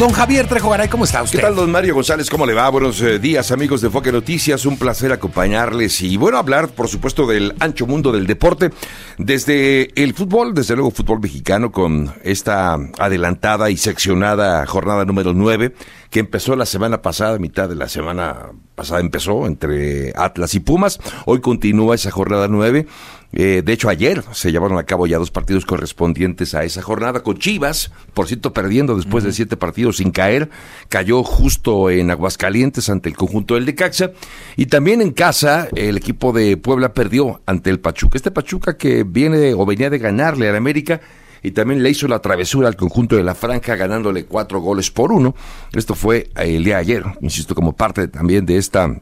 Don Javier Trejo Garay, ¿cómo está usted? ¿Qué tal, don Mario González? ¿Cómo le va? Buenos eh, días, amigos de Foque Noticias. Un placer acompañarles y, bueno, hablar, por supuesto, del ancho mundo del deporte. Desde el fútbol, desde luego, fútbol mexicano, con esta adelantada y seccionada jornada número 9, que empezó la semana pasada, mitad de la semana pasada empezó, entre Atlas y Pumas. Hoy continúa esa jornada 9 eh, de hecho, ayer se llevaron a cabo ya dos partidos correspondientes a esa jornada con Chivas, por cierto, perdiendo después de siete partidos sin caer. Cayó justo en Aguascalientes ante el conjunto del Decaxa. Y también en casa, el equipo de Puebla perdió ante el Pachuca. Este Pachuca que viene o venía de ganarle al América y también le hizo la travesura al conjunto de la Franja ganándole cuatro goles por uno. Esto fue el día de ayer, insisto, como parte también de esta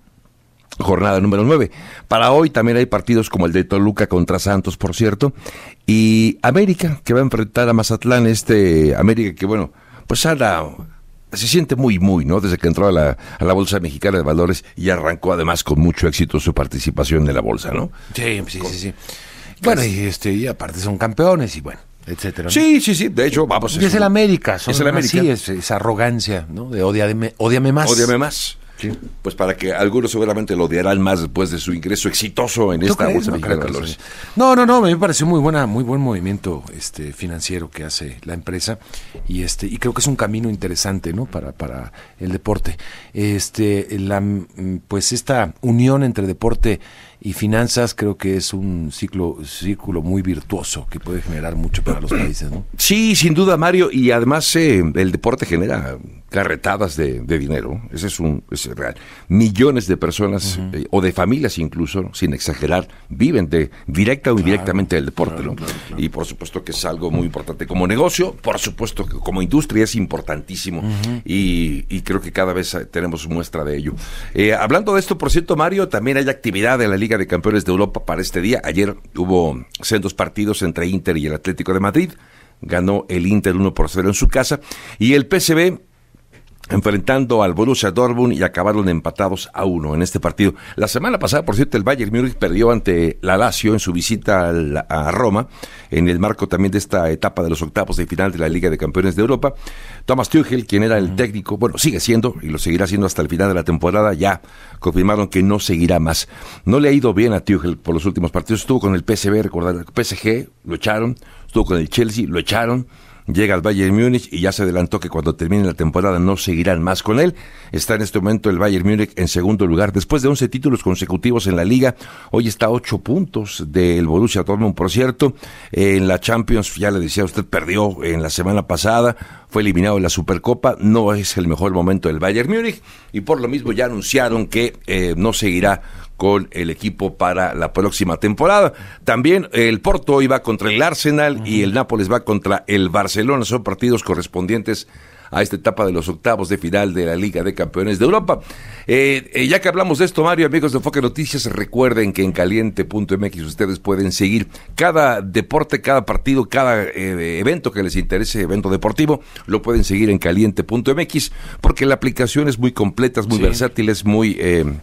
jornada número 9. Para hoy también hay partidos como el de Toluca contra Santos, por cierto, y América, que va a enfrentar a Mazatlán, este América que, bueno, pues ahora se siente muy, muy, ¿no? Desde que entró a la, a la Bolsa Mexicana de Valores y arrancó además con mucho éxito su participación en la Bolsa, ¿no? Sí, sí, sí. sí. Bueno, y, este, y aparte son campeones y bueno etcétera. Sí, sí, sí. De hecho, vamos. Y es el América. Son es el América. Sí, es, arrogancia, ¿no? De odiame, odiame más. Odiame más. Pues para que algunos seguramente lo odiarán más después de su ingreso exitoso en esta bolsa no, de valores. No, no, no, me pareció muy buena, muy buen movimiento este financiero que hace la empresa y este y creo que es un camino interesante, ¿no? Para para el deporte. Este la pues esta unión entre deporte y finanzas creo que es un ciclo círculo muy virtuoso que puede generar mucho para los países, ¿no? Sí, sin duda, Mario, y además eh, el deporte genera carretadas de, dinero, ese es un es real. Millones de personas eh, o de familias incluso, sin exagerar, viven de directa o indirectamente del deporte, ¿no? Y por supuesto que es algo muy importante como negocio, por supuesto que como industria es importantísimo y, y, creo que cada vez tenemos muestra de ello. Eh, hablando de esto, por cierto, Mario, también hay actividad en la Liga de Campeones de Europa para este día. Ayer hubo sendos partidos entre Inter y el Atlético de Madrid. Ganó el Inter 1 por 0 en su casa. Y el PSV enfrentando al Borussia Dortmund y acabaron empatados a uno en este partido. La semana pasada, por cierto, el Bayern Múnich perdió ante la Lazio en su visita a Roma, en el marco también de esta etapa de los octavos de final de la Liga de Campeones de Europa. Thomas Tuchel, quien era el técnico, bueno, sigue siendo y lo seguirá siendo hasta el final de la temporada, ya confirmaron que no seguirá más. No le ha ido bien a Tuchel por los últimos partidos, estuvo con el PSV, recordar, el PSG lo echaron, estuvo con el Chelsea, lo echaron, llega al Bayern Múnich y ya se adelantó que cuando termine la temporada no seguirán más con él. Está en este momento el Bayern Múnich en segundo lugar. Después de 11 títulos consecutivos en la liga, hoy está a 8 puntos del Borussia Dortmund, por cierto. En la Champions, ya le decía usted, perdió en la semana pasada, fue eliminado en la Supercopa. No es el mejor momento del Bayern Múnich y por lo mismo ya anunciaron que eh, no seguirá con el equipo para la próxima temporada. También el Porto iba contra el Arsenal y el Nápoles va contra el Barcelona. Son partidos correspondientes a esta etapa de los octavos de final de la Liga de Campeones de Europa. Eh, eh, ya que hablamos de esto, Mario, amigos de Enfoque Noticias, recuerden que en caliente.mx ustedes pueden seguir cada deporte, cada partido, cada eh, evento que les interese, evento deportivo, lo pueden seguir en caliente.mx porque la aplicación es muy completa, es muy versátil, es muy,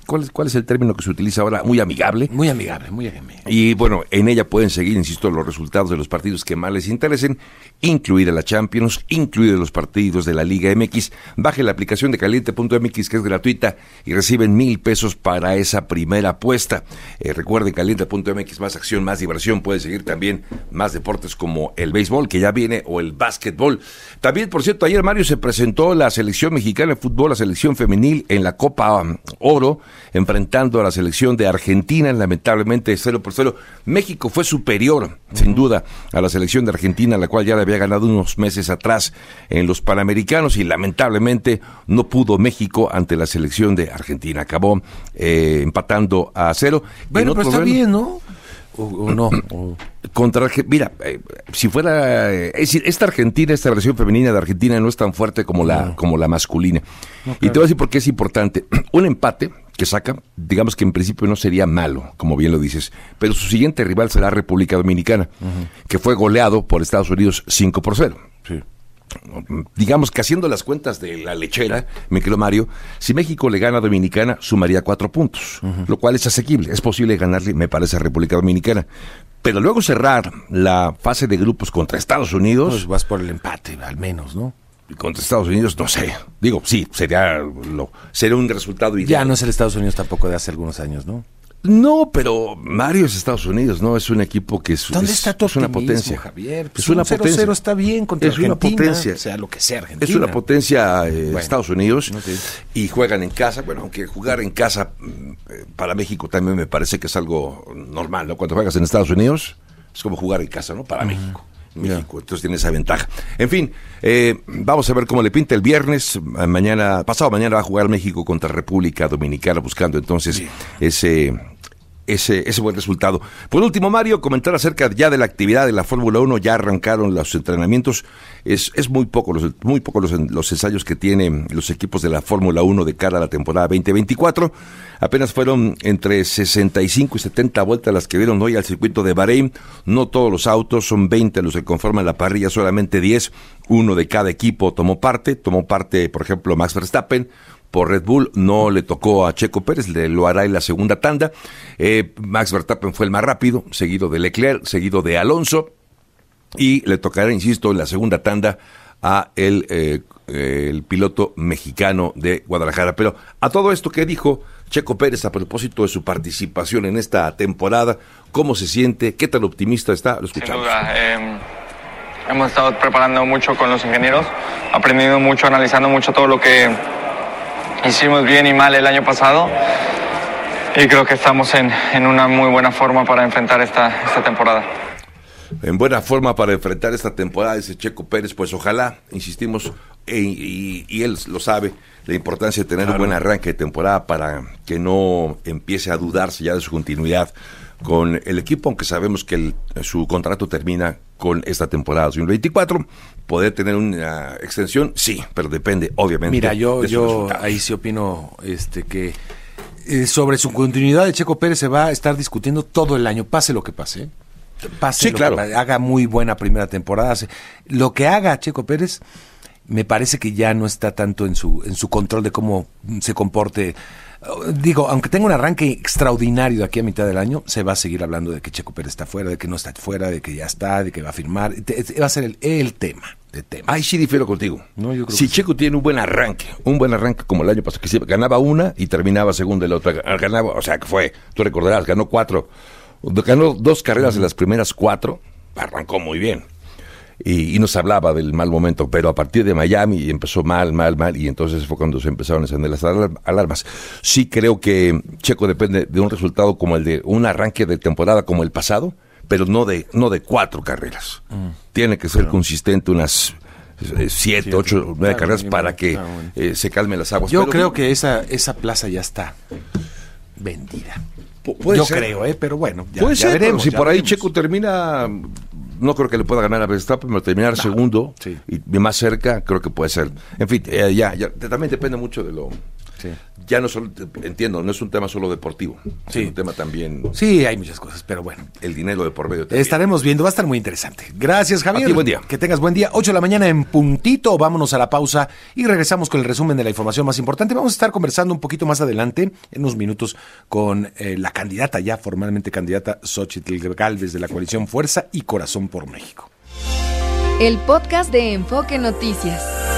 ¿cuál, es, ¿cuál es el término que se utiliza ahora? Muy amigable. Muy amigable, muy amigable. Y bueno, en ella pueden seguir, insisto, los resultados de los partidos que más les interesen, incluida la Champions, incluidos los partidos de la Liga MX. Baje la aplicación de caliente.mx que es gratuita y reciben mil pesos para esa primera apuesta. Eh, recuerden, caliente.mx, más acción, más diversión. Puede seguir también más deportes como el béisbol, que ya viene, o el básquetbol. También, por cierto, ayer Mario se presentó la selección mexicana de fútbol, la selección femenil en la Copa um, Oro, enfrentando a la selección de Argentina, lamentablemente 0 por 0. México fue superior, sin duda, a la selección de Argentina, la cual ya le había ganado unos meses atrás en los Panamericanos y lamentablemente no pudo México ante la selección de Argentina. Acabó eh, empatando a cero. Bueno, pero está bien, ¿no? O, no. Contra, mira, eh, si fuera, eh, es decir, esta Argentina, esta relación femenina de Argentina no es tan fuerte como la, como la masculina. Y te voy a decir por qué es importante. Un empate que saca, digamos que en principio no sería malo, como bien lo dices, pero su siguiente rival será República Dominicana, que fue goleado por Estados Unidos 5 por 0. Sí digamos que haciendo las cuentas de la lechera, mi querido Mario, si México le gana a Dominicana, sumaría cuatro puntos, lo cual es asequible. Es posible ganarle, me parece, a República Dominicana. Pero luego cerrar la fase de grupos contra Estados Unidos. Pues vas por el empate, al menos, ¿no? Contra Estados Unidos, no sé. Digo, sí, sería, lo, sería un resultado ideal. Ya no es el Estados Unidos tampoco de hace algunos años, ¿no? No, pero Mario es Estados Unidos, ¿no? Es un equipo que es, ¿Dónde está es una potencia. Javier? es una potencia. está bien contra es una potencia. sea lo que sea Es una potencia eh, Estados Unidos y juegan en casa. Bueno, aunque jugar en casa mm, eh, para México también me parece que es algo normal, ¿no? Cuando juegas en Estados Unidos es como jugar en casa, ¿no? Para México. México, entonces tiene esa ventaja. En fin, eh, vamos a ver cómo le pinta el viernes. Mañana, pasado mañana va a jugar México contra República Dominicana, buscando entonces ese ese, ese buen resultado. Por último, Mario, comentar acerca ya de la actividad de la Fórmula 1, ya arrancaron los entrenamientos, es, es muy poco, los, muy poco los, los ensayos que tienen los equipos de la Fórmula 1 de cara a la temporada 2024, apenas fueron entre 65 y 70 vueltas las que dieron hoy al circuito de Bahrein, no todos los autos, son 20 los que conforman la parrilla, solamente 10, uno de cada equipo tomó parte, tomó parte, por ejemplo, Max Verstappen, por Red Bull, no le tocó a Checo Pérez, le, lo hará en la segunda tanda. Eh, Max Verstappen fue el más rápido, seguido de Leclerc, seguido de Alonso, y le tocará, insisto, en la segunda tanda a el, eh, el piloto mexicano de Guadalajara. Pero a todo esto que dijo Checo Pérez a propósito de su participación en esta temporada, ¿cómo se siente? ¿Qué tan optimista está? Lo escuchamos. Em, hemos estado preparando mucho con los ingenieros, aprendiendo mucho, analizando mucho todo lo que hicimos bien y mal el año pasado y creo que estamos en, una muy buena forma para enfrentar esta, esta temporada. En buena forma para enfrentar esta temporada, dice Checo Pérez, pues ojalá, insistimos, e, y, él lo sabe, la importancia de tener un buen arranque de temporada para que no empiece a dudarse ya de su continuidad con el equipo, aunque sabemos que su contrato termina con esta temporada 2024. ¿Poder tener una extensión? Sí, pero depende, obviamente. Mira, yo, yo ahí sí opino este, que eh, sobre su continuidad de Checo Pérez se va a estar discutiendo todo el año, pase lo que pase. Pase sí, claro. haga muy buena primera temporada. Lo que haga Checo Pérez me parece que ya no está tanto en su, en su control de cómo se comporte digo, aunque tenga un arranque extraordinario de aquí a mitad del año, se va a seguir hablando de que Checo Pérez está fuera, de que no está fuera, de que ya está, de que va a firmar. Va a ser el, el tema. De tema. Ahí sí difiero contigo. si Checo tiene un buen arranque, un buen arranque como el año pasado, que ganaba una y terminaba segunda y la otra. Ganaba, o sea, que fue, tú recordarás, ganó cuatro, ganó dos carreras en las primeras cuatro, arrancó muy bien y, nos hablaba del mal momento, pero a partir de Miami empezó mal, mal, mal, y entonces fue cuando se empezaron a encender las alarmas. Sí creo que Checo depende de un resultado como el de un arranque de temporada como el pasado, pero no de, no de cuatro carreras. Mm. Tiene que ser consistente unas eh, siete, ocho, nueve carreras para que eh, se calmen las aguas. Yo creo que esa, esa plaza ya está vendida. Yo creo, ¿eh? pero bueno, ya, veremos. si por ahí Checo termina no creo que le pueda ganar a Verstappen, pero terminar segundo y más cerca, creo que puede ser. En fin, eh, ya, ya, también depende mucho de lo, ya no solo, entiendo, no es un tema solo deportivo, sí. es un tema también... Sí, hay muchas cosas, pero bueno. El dinero de por medio. Estaremos viendo, va a estar muy interesante. Gracias, Javier. buen día. Que tengas buen día. 8 de la mañana en puntito, vámonos a la pausa y regresamos con el resumen de la información más importante. Vamos a estar conversando un poquito más adelante, en unos minutos, con eh, la candidata, ya formalmente candidata, Xochitl Galvez de la coalición Fuerza y Corazón por México. El podcast de Enfoque Noticias.